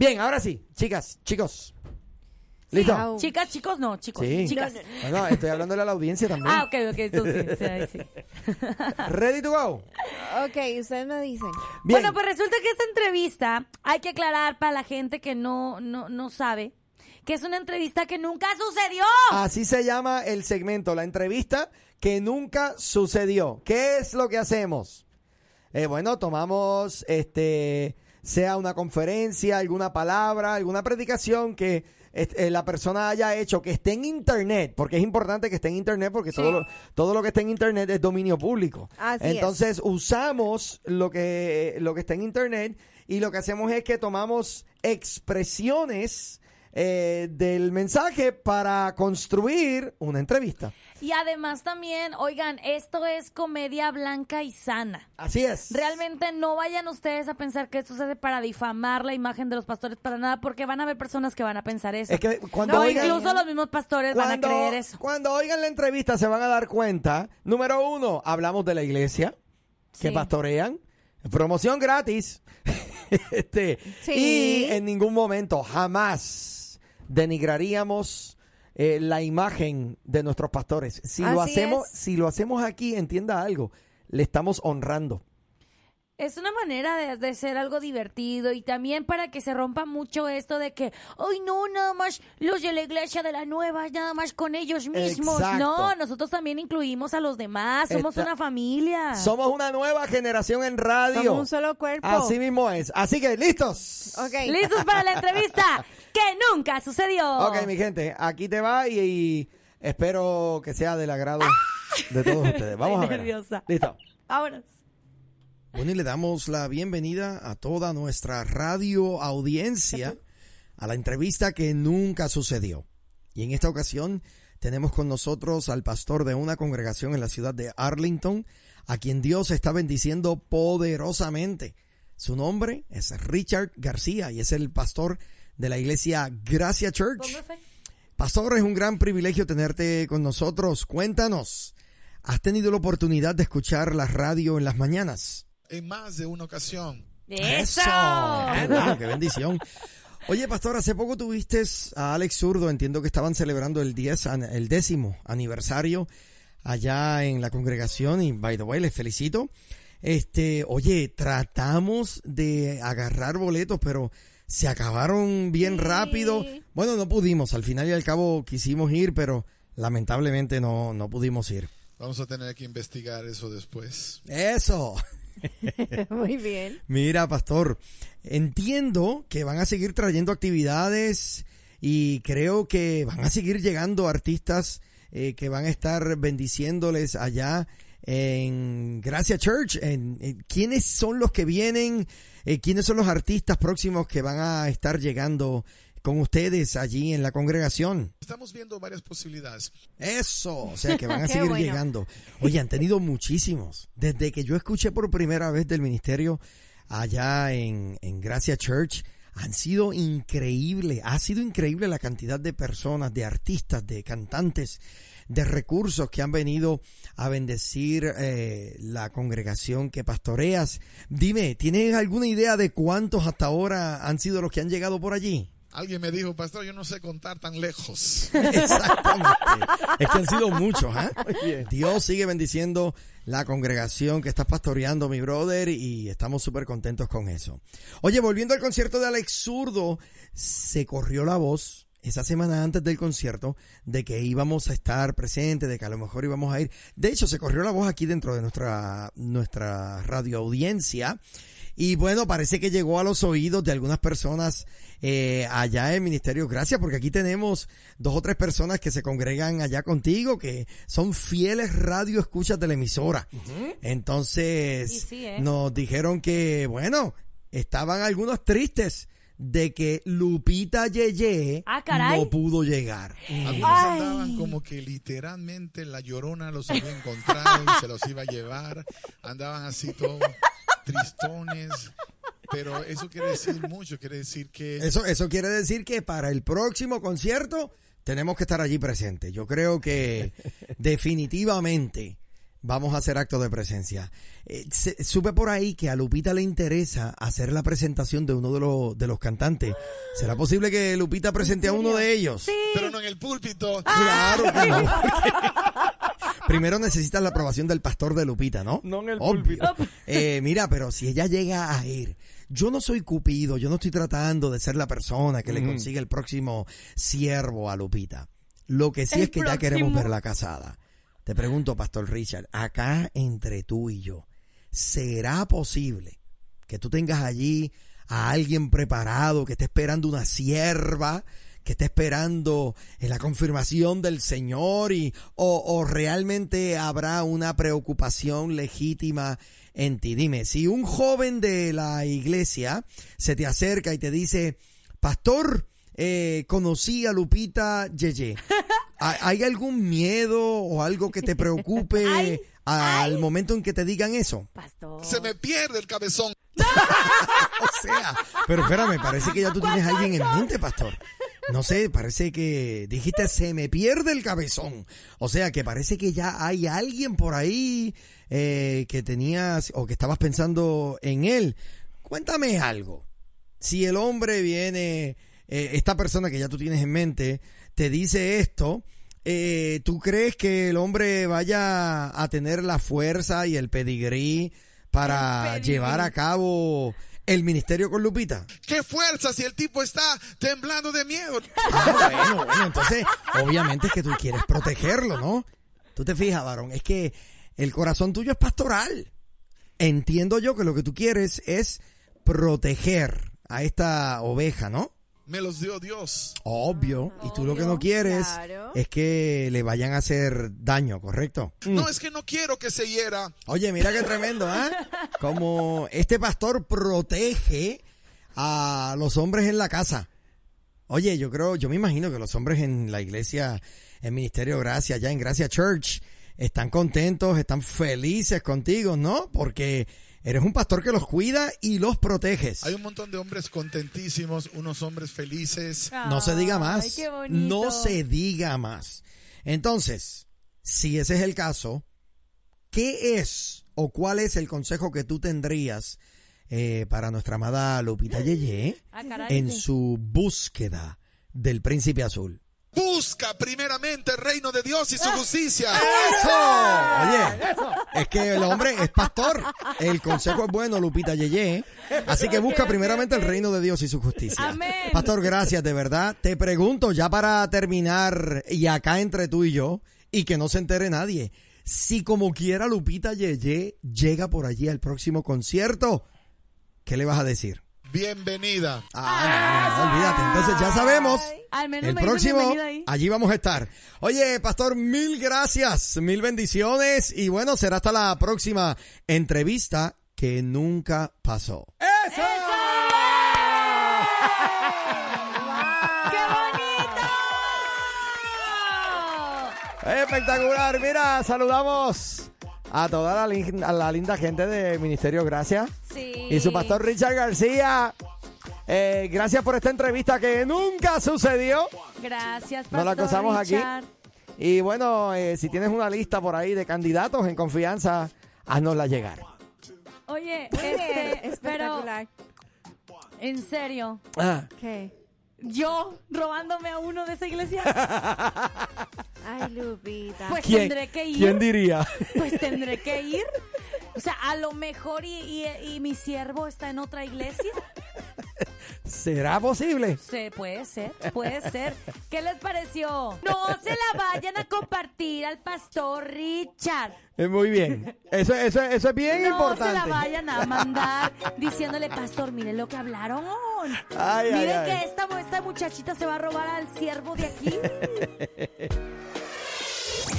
Bien, ahora sí, chicas, chicos. ¿Listo? Au. Chicas, chicos, no, chicos. Sí. Chicas. Bueno, estoy hablando a la audiencia también. Ah, ok, ok, entonces sí, ahí sí. ¿Ready to go? Ok, ustedes me dicen. Bien. Bueno, pues resulta que esta entrevista, hay que aclarar para la gente que no, no, no sabe, que es una entrevista que nunca sucedió. Así se llama el segmento, la entrevista que nunca sucedió. ¿Qué es lo que hacemos? Eh, bueno, tomamos, este, sea una conferencia, alguna palabra, alguna predicación que este, la persona haya hecho, que esté en internet, porque es importante que esté en internet, porque todo, lo, todo lo que está en internet es dominio público. Así es. Entonces usamos lo que, lo que está en internet y lo que hacemos es que tomamos expresiones eh, del mensaje para construir una entrevista. Y además también, oigan, esto es comedia blanca y sana. Así es. Realmente no vayan ustedes a pensar que esto se hace para difamar la imagen de los pastores para nada, porque van a haber personas que van a pensar eso. Es que cuando no, oigan- incluso los mismos pastores van a creer eso. cuando oigan la entrevista se van a dar cuenta. Número uno, hablamos de la iglesia que Sí. pastorean. Promoción gratis. este, Sí. Y en ningún momento, jamás denigraríamos eh, la imagen de nuestros pastores. Si lo hacemos, es. si lo hacemos aquí, entienda algo, le estamos honrando. Es una manera de, de ser algo divertido y también para que se rompa mucho esto de que, ay no, nada más los de la iglesia de la nueva, nada más con ellos mismos. Exacto. No, nosotros también incluimos a los demás, somos Esta- una familia. Somos una nueva generación en radio. Somos un solo cuerpo. Así mismo es. Así que, ¿listos? Ok. ¿Listos para la entrevista? que nunca sucedió. Ok, mi gente, aquí te va y, y espero que sea del agrado de todos ustedes. Vamos a ver. nerviosa. Listo. Vámonos. Bueno, y le damos la bienvenida a toda nuestra radio audiencia a la entrevista que nunca sucedió. Y en esta ocasión tenemos con nosotros al pastor de una congregación en la ciudad de Arlington, a quien Dios está bendiciendo poderosamente. Su nombre es Richard García y es el pastor de la iglesia Gracia Church. Pastor, es un gran privilegio tenerte con nosotros. Cuéntanos, ¿has tenido la oportunidad de escuchar la radio en las mañanas? En más de una ocasión. ¡Eso! ¡Qué bendición! Oye, pastor, hace poco tuviste a Alex Zurdo, entiendo que estaban celebrando el 10, an- el décimo aniversario allá en la congregación y, by the way, les felicito. Este, oye, tratamos de agarrar boletos, pero se acabaron bien Sí. rápido. Bueno, no pudimos, al final y al cabo quisimos ir, pero lamentablemente no, no pudimos ir. Vamos a tener que investigar eso después. Eso. Muy bien. Mira, pastor, entiendo que van a seguir trayendo actividades y creo que van a seguir llegando artistas eh, que van a estar bendiciéndoles allá en Gracia Church. En, ¿Quiénes son los que vienen? Eh, ¿Quiénes son los artistas próximos que van a estar llegando con ustedes allí en la congregación? Estamos viendo varias posibilidades. Eso, o sea que van a seguir bueno. llegando. Oye, han tenido muchísimos. Desde que yo escuché por primera vez del ministerio allá en, en Gracia Church, han sido increíble, ha sido increíble la cantidad de personas, de artistas, de cantantes, de recursos que han venido a bendecir eh, la congregación que pastoreas. Dime, ¿tienes alguna idea de cuántos hasta ahora han sido los que han llegado por allí? Alguien me dijo, pastor, yo no sé contar tan lejos. Exactamente. Es que han sido muchos, ¿ah? Dios sigue bendiciendo la congregación que estás pastoreando, mi brother, y estamos súper contentos con eso. Oye, volviendo al concierto de Alex Zurdo, se corrió la voz esa semana antes del concierto de que íbamos a estar presentes, de que a lo mejor íbamos a ir. De hecho, se corrió la voz aquí dentro de nuestra, nuestra radio audiencia. Y bueno, parece que llegó a los oídos de algunas personas eh, allá en Ministerio Gracias, porque aquí tenemos dos o tres personas que se congregan allá contigo, que son fieles radio escuchas de la emisora. Entonces, sí, ¿eh? nos dijeron que, bueno, estaban algunos tristes de que Lupita Yeye Ah, no pudo llegar. Algunos andaban como que literalmente la llorona los había encontrado y se los iba a llevar. Andaban así todos tristones. Pero eso quiere decir mucho, quiere decir que Eso, eso quiere decir que para el próximo concierto tenemos que estar allí presentes. Yo creo que definitivamente vamos a hacer acto de presencia. Eh, se- supe por ahí que a Lupita le interesa hacer la presentación de uno de los, de los cantantes. ¿Será posible que Lupita presente a uno de ellos? Sí. pero no en el púlpito. Claro que no. Primero necesitas la aprobación del pastor de Lupita, ¿no? No en el Obvio. Eh, mira, pero si ella llega a ir, yo no soy cupido, yo no estoy tratando de ser la persona que le consiga el próximo siervo a Lupita. Lo que sí El es que ya queremos próximo. verla casada. Te pregunto, Pastor Richard, acá entre tú y yo, ¿será posible que tú tengas allí a alguien preparado que esté esperando una sierva, que esté esperando en la confirmación del Señor y o, o realmente habrá una preocupación legítima en ti? Dime, si un joven de la iglesia se te acerca y te dice, Pastor, eh, conocí a Lupita Yeye. ¿Hay hay algún miedo o algo que te preocupe Ay, al ay. momento en que te digan eso? Pastor. Se me pierde el cabezón. O sea, pero espérame, parece que ya tú tienes a alguien en mente, pastor. No sé, parece que dijiste se me pierde el cabezón. O sea, que parece que ya hay alguien por ahí eh, que tenías o que estabas pensando en él. Cuéntame algo. Si el hombre viene, eh, esta persona que ya tú tienes en mente, te dice esto, eh, ¿tú crees que el hombre vaya a tener la fuerza y el pedigrí para El pedigrí. llevar a cabo el ministerio con Lupita? ¡Qué fuerza si el tipo está temblando de miedo! Ah, bueno, bueno, entonces, obviamente es que tú quieres protegerlo, ¿no? Tú te fijas, varón, es que el corazón tuyo es pastoral. Entiendo yo que lo que tú quieres es proteger a esta oveja, ¿no? Me los dio Dios. Obvio. Y tú lo que no quieres claro. es que le vayan a hacer daño, ¿correcto? No es que no quiero que se hiera. Oye, mira qué tremendo, ¿ah? Como este pastor protege a los hombres en la casa. Oye, yo creo, yo me imagino que los hombres en la iglesia, en Ministerio Gracia, ya en Gracia Church, están contentos, están felices contigo, ¿no? Porque eres un pastor que los cuida y los proteges. Hay un montón de hombres contentísimos, unos hombres felices. No se diga más. Ay, qué bonito. No se diga más. Entonces, si ese es el caso, ¿qué es o cuál es el consejo que tú tendrías eh, para nuestra amada Lupita Yeye Ah, en su búsqueda del príncipe azul? Busca primeramente el reino de Dios y su justicia. ¡Eso! Oye, es que el hombre es pastor. El consejo es bueno, Lupita Yeye. Así que busca primeramente el reino de Dios y su justicia. Amén. Pastor, gracias, de verdad. Te pregunto, ya para terminar, y acá entre tú y yo, y que no se entere nadie, si como quiera Lupita Yeye llega por allí al próximo concierto, ¿qué le vas a decir? Bienvenida. Ah, no, no, no, olvídate. Entonces ya sabemos. Al menos El me próximo, ahí. allí vamos a estar. Oye, pastor, mil gracias, mil bendiciones y bueno, será hasta la próxima entrevista que nunca pasó. ¡Eso! ¡Qué bonito! Espectacular. Mira, saludamos a toda la, lin- a la linda gente de Ministerio Gracia Sí. Y su pastor Richard García. Eh, gracias por esta entrevista que nunca sucedió. Gracias, No la Pastor acosamos aquí. Y bueno, eh, si tienes una lista por ahí de candidatos en confianza, haznosla llegar. Oye, este, pero espectacular. en serio, Ah, ¿Qué? yo robándome a uno de esa iglesia, Ay, Lupita. pues ¿Quién, tendré que ir. ¿Quién diría? Pues tendré que ir. O sea, a lo mejor y, y- y mi siervo está en otra iglesia. ¿Será posible? Sí, puede ser, puede ser. ¿Qué les pareció? No se la vayan a compartir al pastor Richard. Eh, Muy bien. Eso, eso, eso es bien no importante. se la vayan a mandar diciéndole, pastor, miren lo que hablaron. Ay, miren ay. que esta, esta muchachita se va a robar al siervo de aquí.